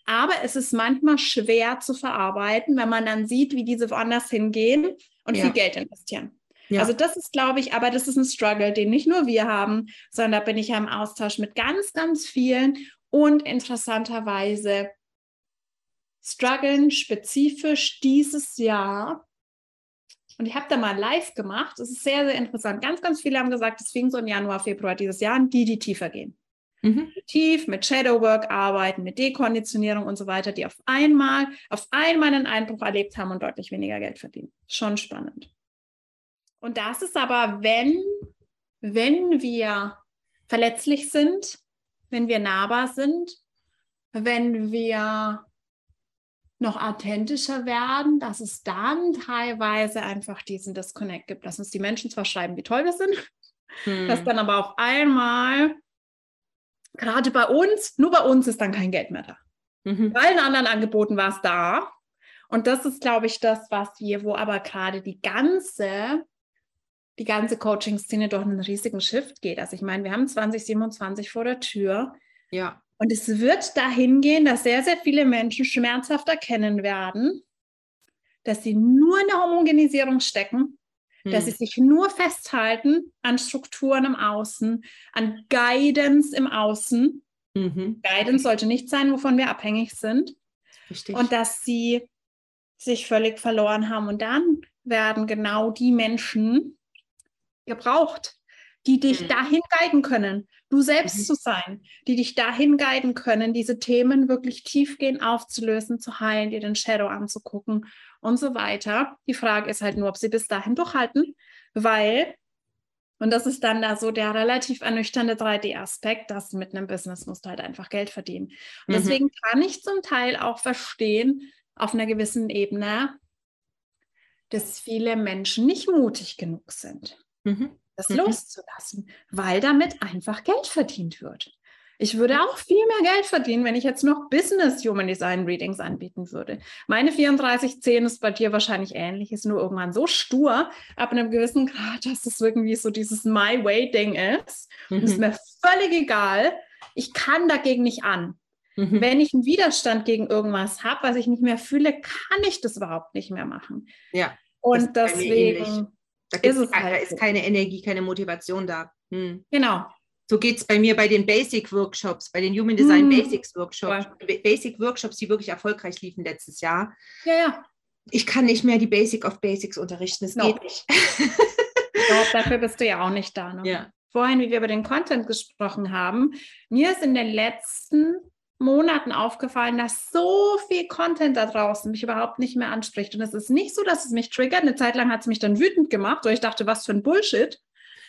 Aber es ist manchmal schwer zu verarbeiten, wenn man dann sieht, wie diese woanders hingehen und ja. viel Geld investieren. Ja. Also das ist, glaube ich, aber das ist ein Struggle, den nicht nur wir haben, sondern da bin ich ja im Austausch mit ganz, ganz vielen. Und interessanterweise strugglen spezifisch dieses Jahr. Und ich habe da mal live gemacht. Das ist sehr, sehr interessant. Ganz, ganz viele haben gesagt, es fing so im Januar, Februar dieses Jahr an, die, die tiefer gehen. Mhm. Tief mit Shadowwork arbeiten, mit Dekonditionierung und so weiter, die auf einmal, auf einmal einen Einbruch erlebt haben und deutlich weniger Geld verdienen. Schon spannend. Und das ist aber, wenn, wenn wir verletzlich sind, wenn wir nahbar sind, wenn wir noch authentischer werden, dass es dann teilweise einfach diesen Disconnect gibt, dass uns die Menschen zwar schreiben, wie toll wir sind, hm. dass dann aber auf einmal, gerade bei uns, nur bei uns ist dann kein Geld mehr da. Mhm. Bei allen anderen Angeboten war es da. Und das ist, glaube ich, das, was wir, wo aber gerade die ganze die ganze Coaching-Szene durch einen riesigen Shift geht. Also ich meine, wir haben 2027 vor der Tür. Ja. Und es wird dahin gehen, dass sehr, sehr viele Menschen schmerzhaft erkennen werden, dass sie nur in der Homogenisierung stecken, hm. dass sie sich nur festhalten an Strukturen im Außen, an Guidance im Außen. Mhm. Guidance sollte nicht sein, wovon wir abhängig sind. Richtig. Und dass sie sich völlig verloren haben. Und dann werden genau die Menschen, gebraucht, die dich mhm. dahin guiden können. Du du selbst mhm. zu sein, die dich dahin guiden können, diese Themen wirklich tiefgehend aufzulösen, zu heilen, dir den Shadow anzugucken und so weiter. Die Frage ist halt nur, ob sie bis dahin durchhalten, weil und das ist dann da so der relativ ernüchternde 3D-Aspekt, dass mit einem Business musst du halt einfach Geld verdienen. Und mhm. deswegen kann ich zum Teil auch verstehen, auf einer gewissen Ebene, dass viele Menschen nicht mutig genug sind, mhm. das mhm. loszulassen, weil damit einfach Geld verdient wird. Ich würde auch viel mehr Geld verdienen, wenn ich jetzt noch Business Human Design Readings anbieten würde. Meine 3410 ist bei dir wahrscheinlich ähnlich, ist nur irgendwann so stur ab einem gewissen Grad, dass es irgendwie so dieses My Way Ding ist. Mhm. Ist mir völlig egal. Ich kann dagegen nicht an. Mhm. Wenn ich einen Widerstand gegen irgendwas habe, was ich nicht mehr fühle, kann ich das überhaupt nicht mehr machen. Ja. Und deswegen da ist es halt da ist keine Energie, keine Motivation da. Hm. Genau. So geht es bei mir bei den Basic-Workshops, bei den Human Design hm. Basics-Workshops, ja. Basic-Workshops, die wirklich erfolgreich liefen letztes Jahr. Ja, ja. Ich kann nicht mehr die Basic of Basics unterrichten. Das no. geht nicht. Glaube, dafür bist du ja auch nicht da. Ne? Ja. Vorhin, wie wir über den Content gesprochen haben, mir ist in den letzten Monaten aufgefallen, dass so viel Content da draußen mich überhaupt nicht mehr anspricht. Und es ist nicht so, dass es mich triggert. Eine Zeit lang hat es mich dann wütend gemacht, weil ich dachte, was für ein Bullshit.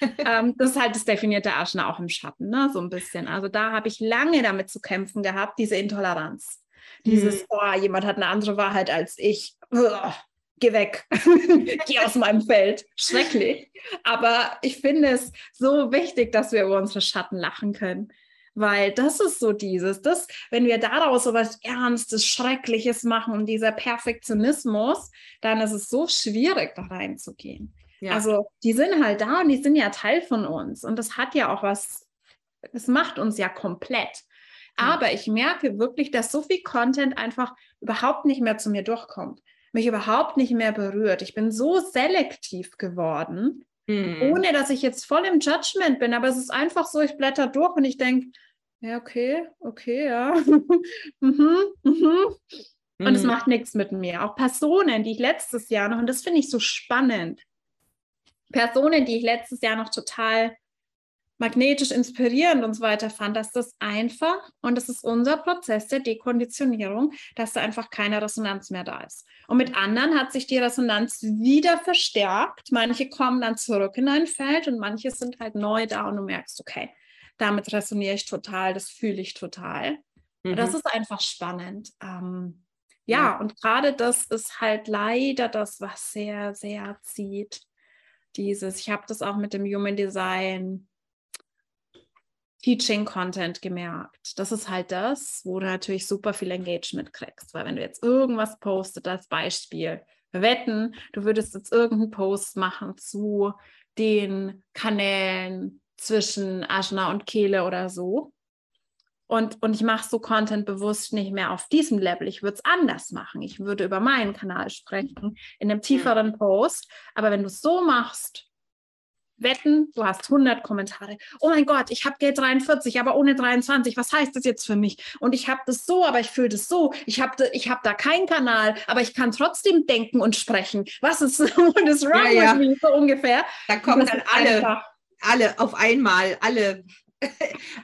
ähm, das ist halt das definierte Aschner auch im Schatten, ne? so ein bisschen. Also da habe ich lange damit zu kämpfen gehabt, diese Intoleranz. Dieses, mhm. oh, jemand hat eine andere Wahrheit als ich. Uah, geh weg, geh aus meinem Feld. Schrecklich. Aber ich finde es so wichtig, dass wir über unsere Schatten lachen können. Weil das ist so dieses, das, wenn wir daraus so was Ernstes, Schreckliches machen und dieser Perfektionismus, dann ist es so schwierig, da reinzugehen. Ja. Also die sind halt da und die sind ja Teil von uns. Und das hat ja auch was, es macht uns ja komplett. Aber ich merke wirklich, dass so viel Content einfach überhaupt nicht mehr zu mir durchkommt, mich überhaupt nicht mehr berührt. Ich bin so selektiv geworden, mhm. ohne dass ich jetzt voll im Judgment bin. Aber es ist einfach so, ich blätter durch und ich denke, ja, okay, okay, ja. mhm, mhm. Und es mhm. macht nichts mit mir. Auch Personen, die ich letztes Jahr noch, und das finde ich so spannend, Personen, die ich letztes Jahr noch total magnetisch inspirierend und so weiter fand, dass das einfach, und das ist unser Prozess der Dekonditionierung, dass da einfach keine Resonanz mehr da ist. Und mit anderen hat sich die Resonanz wieder verstärkt. Manche kommen dann zurück in ein Feld und manche sind halt neu da und du merkst, okay, damit resoniere ich total, das fühle ich total. Mhm. Und das ist einfach spannend. Ähm, ja, ja, und gerade das ist halt leider das, was sehr, sehr zieht. Dieses, ich habe das auch mit dem Human Design Teaching Content gemerkt. Das ist halt das, wo du natürlich super viel Engagement kriegst, weil wenn du jetzt irgendwas postet als Beispiel, wetten, du würdest jetzt irgendeinen Post machen zu den Kanälen zwischen Ajna und Kehle oder so. Und, und ich mache so Content bewusst nicht mehr auf diesem Level. Ich würde es anders machen. Ich würde über meinen Kanal sprechen, in einem tieferen Post. Aber wenn du es so machst, wetten, du hast 100 Kommentare. Oh mein Gott, ich habe Geld 43, aber ohne 23. Was heißt das jetzt für mich? Und ich habe das so, aber ich fühle das so. Ich habe ich hab da keinen Kanal, aber ich kann trotzdem denken und sprechen. Was ist, what is wrong ja, ja. with me? So ungefähr. Da kommen dann alle alle auf einmal, alle,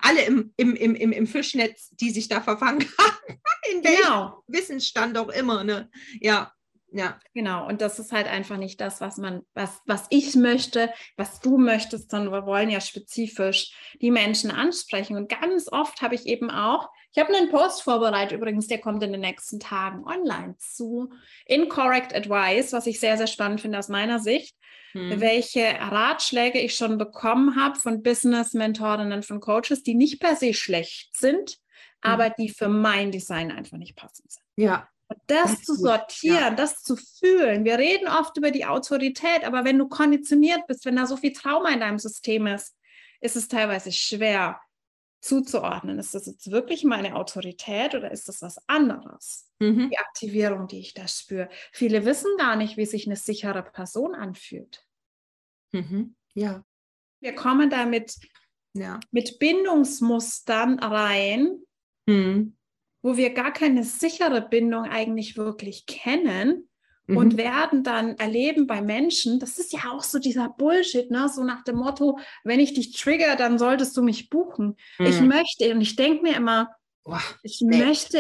alle im, im, im, im, Fischnetz, die sich da verfangen haben. In welchem genau. Wissensstand auch immer. Ne? Ja. Ja. Genau, und das ist halt einfach nicht das, was man, was, was ich möchte, was du möchtest, sondern wir wollen ja spezifisch die Menschen ansprechen. Und ganz oft habe ich eben auch, ich habe einen Post vorbereitet, übrigens, der kommt in den nächsten Tagen online zu Incorrect Advice, was ich sehr, sehr spannend finde aus meiner Sicht hm. welche Ratschläge ich schon bekommen habe von Business-Mentorinnen, von Coaches, die nicht per se schlecht sind, hm. aber die für mein Design einfach nicht passend sind. Ja. Das, das zu sortieren, ja. das zu fühlen. Wir reden oft über die Autorität, aber wenn du konditioniert bist, wenn da so viel Trauma in deinem System ist, ist es teilweise schwer, zuzuordnen. Ist das jetzt wirklich meine Autorität oder ist das was anderes? Mhm. Die Aktivierung, die ich da spüre. Viele wissen gar nicht, wie sich eine sichere Person anfühlt. Mhm. Ja. Wir kommen damit ja. mit Bindungsmustern rein, mhm. wo wir gar keine sichere Bindung eigentlich wirklich kennen mhm. und werden dann erleben bei Menschen, das ist ja auch so dieser Bullshit, ne? so nach dem Motto, wenn ich dich trigger, dann solltest du mich buchen. Mhm. Ich möchte, und ich denke mir immer, Boah, ich nee. möchte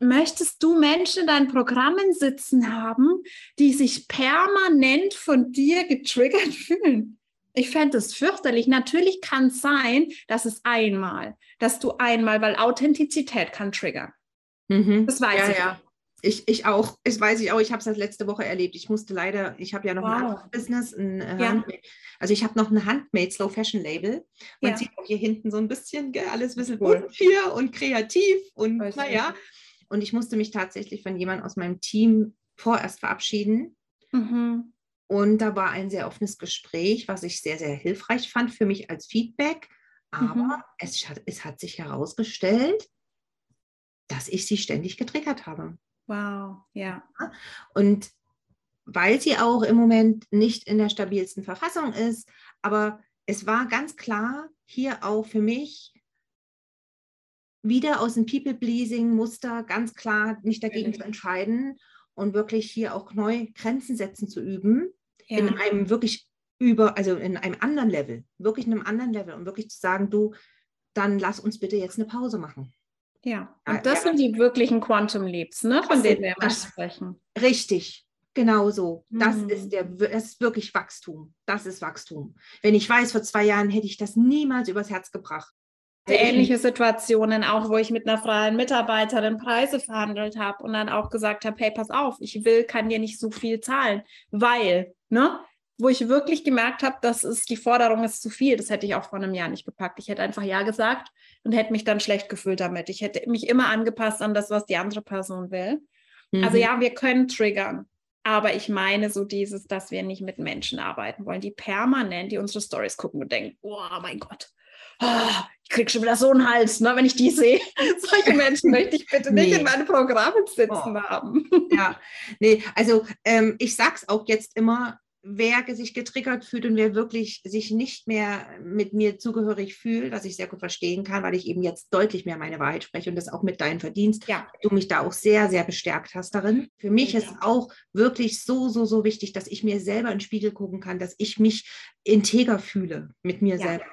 möchtest du Menschen in deinen Programmen sitzen haben, die sich permanent von dir getriggert fühlen? Ich fände es fürchterlich. Natürlich kann es sein, dass es einmal, dass du einmal, weil Authentizität kann triggern. Mhm. Das weiß ja, ich. Ja. Ich, ich auch, ich weiß ich auch, ich habe es das letzte Woche erlebt. Ich musste leider, ich habe ja noch wow. ein anderes Business, ein äh, ja. also ich habe noch ein Handmade Slow Fashion Label. Man ja. sieht auch hier hinten so ein bisschen, gell, alles ein bisschen cool. hier und kreativ und naja. Und ich musste mich tatsächlich von jemandem aus meinem Team vorerst verabschieden. Mhm. Und da war ein sehr offenes Gespräch, was ich sehr, sehr hilfreich fand für mich als Feedback. Aber mhm. es, hat, es hat sich herausgestellt, dass ich sie ständig getriggert habe. Wow, ja. Und weil sie auch im Moment nicht in der stabilsten Verfassung ist, aber es war ganz klar hier auch für mich wieder aus dem People-Pleasing-Muster ganz klar nicht dagegen zu entscheiden und wirklich hier auch neu Grenzen setzen zu üben, ja. in einem wirklich über, also in einem anderen Level, wirklich in einem anderen Level und wirklich zu sagen, du, dann lass uns bitte jetzt eine Pause machen. Ja, und das sind die wirklichen Quantum Leaps, ne, von denen wir immer sprechen. Richtig, genau so. Das, mhm. ist der, das ist wirklich Wachstum. Das ist Wachstum. Wenn ich weiß, vor zwei Jahren hätte ich das niemals übers Herz gebracht. Ähnliche Situationen, auch wo ich mit einer freien Mitarbeiterin Preise verhandelt habe und dann auch gesagt habe, hey, pass auf, ich will, kann dir nicht so viel zahlen, weil, ne? Wo ich wirklich gemerkt habe, das ist, die Forderung ist zu viel. Das hätte ich auch vor einem Jahr nicht gepackt. Ich hätte einfach Ja gesagt und hätte mich dann schlecht gefühlt damit. Ich hätte mich immer angepasst an das, was die andere Person will. Mhm. Also ja, wir können triggern. Aber ich meine so dieses, dass wir nicht mit Menschen arbeiten wollen, die permanent, die unsere Stories gucken und denken, oh mein Gott, oh, ich kriege schon wieder so einen Hals, ne, wenn ich die sehe. Solche Menschen möchte ich bitte nicht nee. in meinen Programmen sitzen oh. haben. Ja, nee, also ähm, ich sage es auch jetzt immer, wer sich getriggert fühlt und wer wirklich sich nicht mehr mit mir zugehörig fühlt, was ich sehr gut verstehen kann, weil ich eben jetzt deutlich mehr meine Wahrheit spreche und das auch mit deinem Verdienst, ja. du mich da auch sehr, sehr bestärkt hast darin. Für mich ja. ist auch wirklich so, so, so wichtig, dass ich mir selber in den Spiegel gucken kann, dass ich mich integer fühle mit mir ja. selber.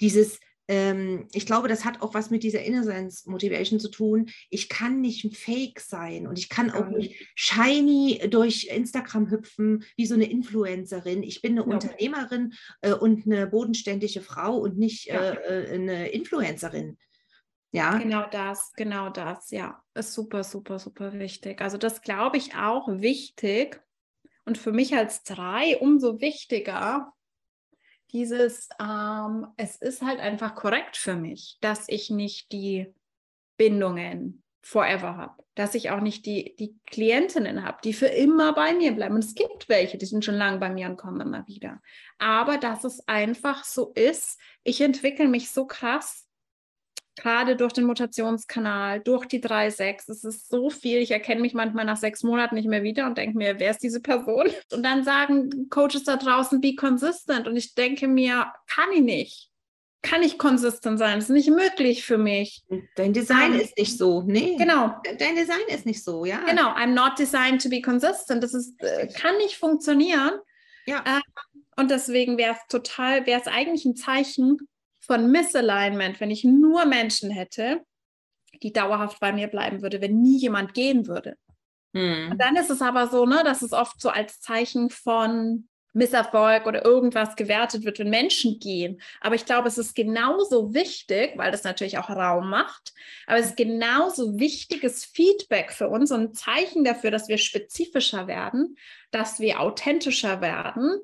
Dieses ähm, ich glaube, das hat auch was mit dieser Innocence Motivation zu tun. Ich kann nicht fake sein und ich kann auch nicht shiny durch Instagram hüpfen wie so eine Influencerin. Ich bin eine ja. Unternehmerin äh, und eine bodenständige Frau und nicht ja. äh, äh eine Influencerin. Ja. Genau das, genau das, ja. Ist super, super, super wichtig. Also das glaube ich auch wichtig. Und für mich als drei umso wichtiger, dieses, ähm, es ist halt einfach korrekt für mich, dass ich nicht die Bindungen forever habe, dass ich auch nicht die, die Klientinnen habe, die für immer bei mir bleiben. Und es gibt welche, die sind schon lange bei mir und kommen immer wieder. Aber dass es einfach so ist, ich entwickle mich so krass gerade durch den Mutationskanal, durch die 3-6. Es ist so viel. Ich erkenne mich manchmal nach sechs Monaten nicht mehr wieder und denke mir, wer ist diese Person? Und dann sagen Coaches da draußen, be consistent. Und ich denke mir, kann ich nicht. Kann ich konsistent sein? Das ist nicht möglich für mich. Dein Design um, ist nicht so, nee. Genau. Dein Design ist nicht so, ja. Genau. I'm not designed to be consistent. Das ist, äh, kann nicht funktionieren. Ja. Äh, und deswegen wäre es total, wäre es eigentlich ein Zeichen, von Misalignment, wenn ich nur Menschen hätte, die dauerhaft bei mir bleiben würde, wenn nie jemand gehen würde. Hm. Und dann ist es aber so, ne, dass es oft so als Zeichen von Misserfolg oder irgendwas gewertet wird, wenn Menschen gehen. Aber ich glaube, es ist genauso wichtig, weil das natürlich auch Raum macht, aber es ist genauso wichtiges Feedback für uns und ein Zeichen dafür, dass wir spezifischer werden, dass wir authentischer werden.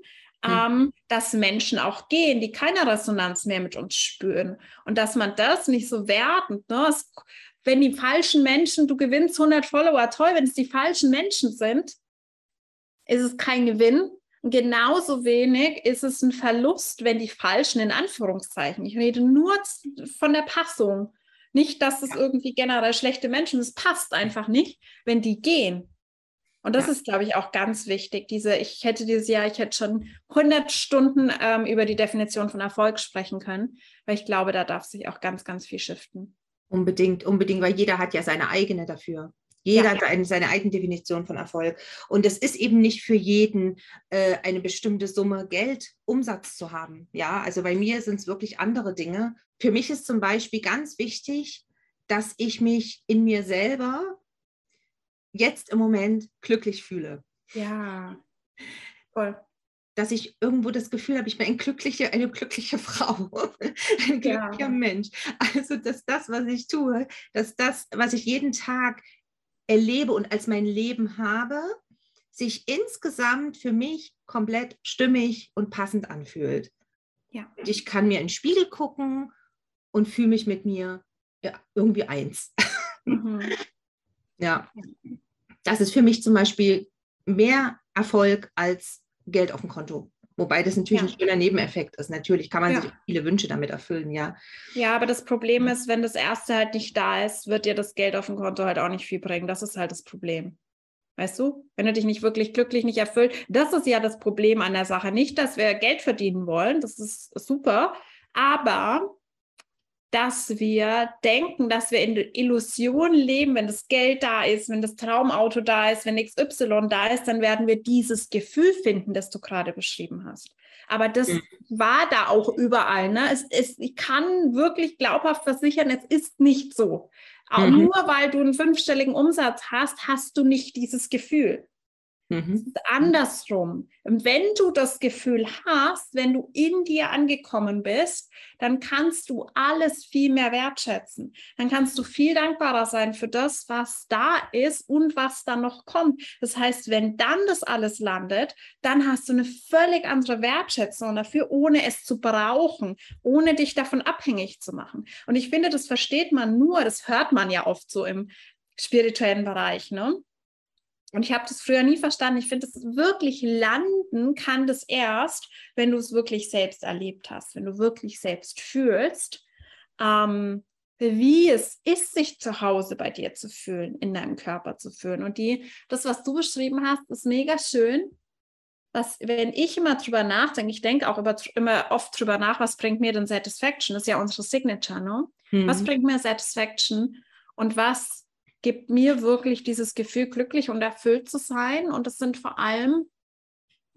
Ähm, dass Menschen auch gehen, die keine Resonanz mehr mit uns spüren. Und dass man das nicht so wertend, ne? Es, wenn die falschen Menschen, du gewinnst 100 Follower, toll, wenn es die falschen Menschen sind, ist es kein Gewinn. Und genauso wenig ist es ein Verlust, wenn die falschen, in Anführungszeichen, ich rede nur von der Passung, nicht, dass es irgendwie generell schlechte Menschen, es passt einfach nicht, wenn die gehen. Und das ja. ist, glaube ich, auch ganz wichtig. Diese, ich hätte dieses Jahr, ich hätte schon 100 Stunden ähm, über die Definition von Erfolg sprechen können, weil ich glaube, da darf sich auch ganz, ganz viel shiften. Unbedingt, unbedingt, weil jeder hat ja seine eigene dafür. Jeder ja. hat eine, seine eigene Definition von Erfolg. Und es ist eben nicht für jeden äh, eine bestimmte Summe Geld, Umsatz zu haben. Ja, also bei mir sind es wirklich andere Dinge. Für mich ist zum Beispiel ganz wichtig, dass ich mich in mir selber jetzt im Moment glücklich fühle. Ja, voll dass ich irgendwo das Gefühl habe, ich bin eine glückliche, eine glückliche Frau, ein glücklicher ja. Mensch. Also, dass das, was ich tue, dass das, was ich jeden Tag erlebe und als mein Leben habe, sich insgesamt für mich komplett stimmig und passend anfühlt. Ja. Ich kann mir in den Spiegel gucken und fühle mich mit mir ja, irgendwie eins. Mhm. Ja. Das ist für mich zum Beispiel mehr Erfolg als Geld auf dem Konto. Wobei das natürlich ja. ein schöner Nebeneffekt ist. Natürlich kann man ja. sich viele Wünsche damit erfüllen, ja. Ja, aber das Problem ist, wenn das erste halt nicht da ist, wird dir das Geld auf dem Konto halt auch nicht viel bringen. Das ist halt das Problem. Weißt du? Wenn du dich nicht wirklich glücklich nicht erfüllt, das ist ja das Problem an der Sache. Nicht, dass wir Geld verdienen wollen, das ist super, aber dass wir denken, dass wir in Illusion leben, wenn das Geld da ist, wenn das Traumauto da ist, wenn XY da ist, dann werden wir dieses Gefühl finden, das du gerade beschrieben hast. Aber das mhm. war da auch überall. Ne? Es, es, ich kann wirklich glaubhaft versichern, es ist nicht so. Mhm. Nur weil du einen fünfstelligen Umsatz hast, hast du nicht dieses Gefühl. Mhm. andersrum. Wenn du das Gefühl hast, wenn du in dir angekommen bist, dann kannst du alles viel mehr wertschätzen. Dann kannst du viel dankbarer sein für das, was da ist und was da noch kommt. Das heißt, wenn dann das alles landet, dann hast du eine völlig andere Wertschätzung dafür, ohne es zu brauchen, ohne dich davon abhängig zu machen. Und ich finde, das versteht man nur, das hört man ja oft so im spirituellen Bereich, ne? Und ich habe das früher nie verstanden. Ich finde, das wirklich landen kann das erst, wenn du es wirklich selbst erlebt hast, wenn du wirklich selbst fühlst, ähm, wie es ist, sich zu Hause bei dir zu fühlen, in deinem Körper zu fühlen. Und die, das, was du beschrieben hast, ist mega schön. Was, wenn ich immer drüber nachdenke, ich denke auch über, immer oft drüber nach, was bringt mir denn Satisfaction? Das ist ja unsere Signature, ne? Mhm. Was bringt mir Satisfaction? Und was gibt mir wirklich dieses Gefühl, glücklich und erfüllt zu sein. Und das sind vor allem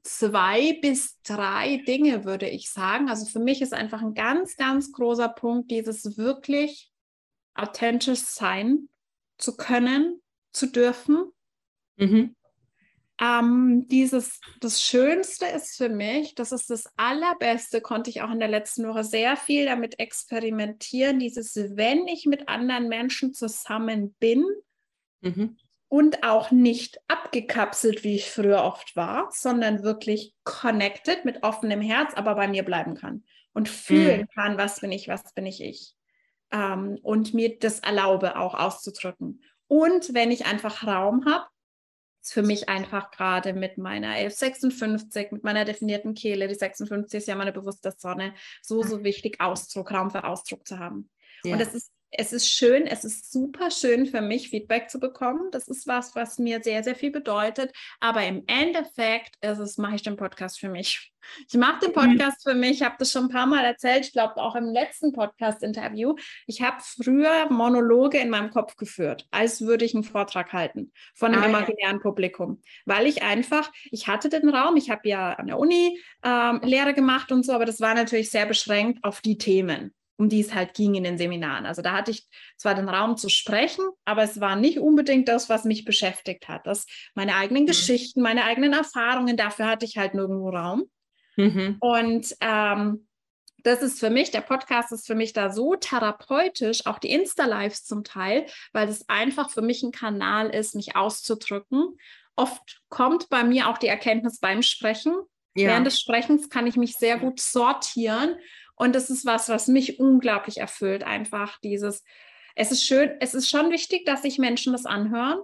zwei bis drei Dinge, würde ich sagen. Also für mich ist einfach ein ganz, ganz großer Punkt, dieses wirklich authentisch sein zu können, zu dürfen. Mhm. Ähm, dieses, das Schönste ist für mich, das ist das Allerbeste, konnte ich auch in der letzten Woche sehr viel damit experimentieren, dieses, wenn ich mit anderen Menschen zusammen bin mhm. und auch nicht abgekapselt, wie ich früher oft war, sondern wirklich connected mit offenem Herz, aber bei mir bleiben kann und fühlen mhm. kann, was bin ich, was bin ich ich. Ähm, und mir das erlaube auch auszudrücken. Und wenn ich einfach Raum habe, ist für mich einfach gerade mit meiner 1156, mit meiner definierten Kehle, die 56 ist ja meine bewusste Sonne, so, so wichtig, Ausdruck, Raum für Ausdruck zu haben. Ja. Und das ist es ist schön, es ist super schön für mich, Feedback zu bekommen. Das ist was, was mir sehr, sehr viel bedeutet. Aber im Endeffekt ist es, mache ich den Podcast für mich. Ich mache den mhm. Podcast für mich, ich habe das schon ein paar Mal erzählt, ich glaube auch im letzten Podcast-Interview. Ich habe früher Monologe in meinem Kopf geführt, als würde ich einen Vortrag halten von einem ah, imaginären. Publikum, weil ich einfach, ich hatte den Raum, ich habe ja an der Uni ähm, Lehre gemacht und so, aber das war natürlich sehr beschränkt auf die Themen um die es halt ging in den Seminaren. Also da hatte ich zwar den Raum zu sprechen, aber es war nicht unbedingt das, was mich beschäftigt hat. Das meine eigenen mhm. Geschichten, meine eigenen Erfahrungen, dafür hatte ich halt nirgendwo Raum. Mhm. Und ähm, das ist für mich, der Podcast ist für mich da so therapeutisch, auch die Insta-Lives zum Teil, weil es einfach für mich ein Kanal ist, mich auszudrücken. Oft kommt bei mir auch die Erkenntnis beim Sprechen. Ja. Während des Sprechens kann ich mich sehr gut sortieren und das ist was, was mich unglaublich erfüllt. Einfach dieses, es ist schön, es ist schon wichtig, dass sich Menschen das anhören.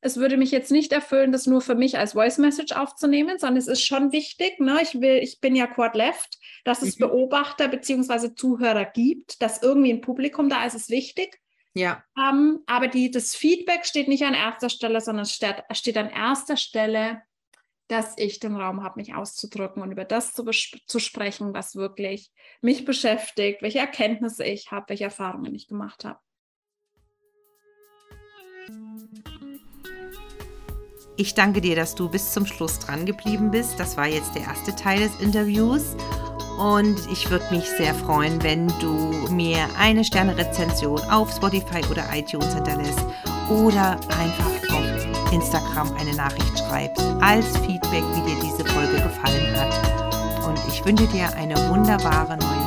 Es würde mich jetzt nicht erfüllen, das nur für mich als Voice Message aufzunehmen, sondern es ist schon wichtig. Ne? Ich will, ich bin ja Quad Left, dass es mhm. Beobachter bzw. Zuhörer gibt, dass irgendwie ein Publikum da ist, ist wichtig. Ja. Ähm, aber die, das Feedback steht nicht an erster Stelle, sondern es steht, steht an erster Stelle dass ich den Raum habe, mich auszudrücken und über das zu, zu sprechen, was wirklich mich beschäftigt, welche Erkenntnisse ich habe, welche Erfahrungen ich gemacht habe. Ich danke dir, dass du bis zum Schluss dran geblieben bist. Das war jetzt der erste Teil des Interviews. Und ich würde mich sehr freuen, wenn du mir eine Sterne-Rezension auf Spotify oder iTunes hinterlässt oder einfach Instagram eine Nachricht schreibst als Feedback, wie dir diese Folge gefallen hat. Und ich wünsche dir eine wunderbare neue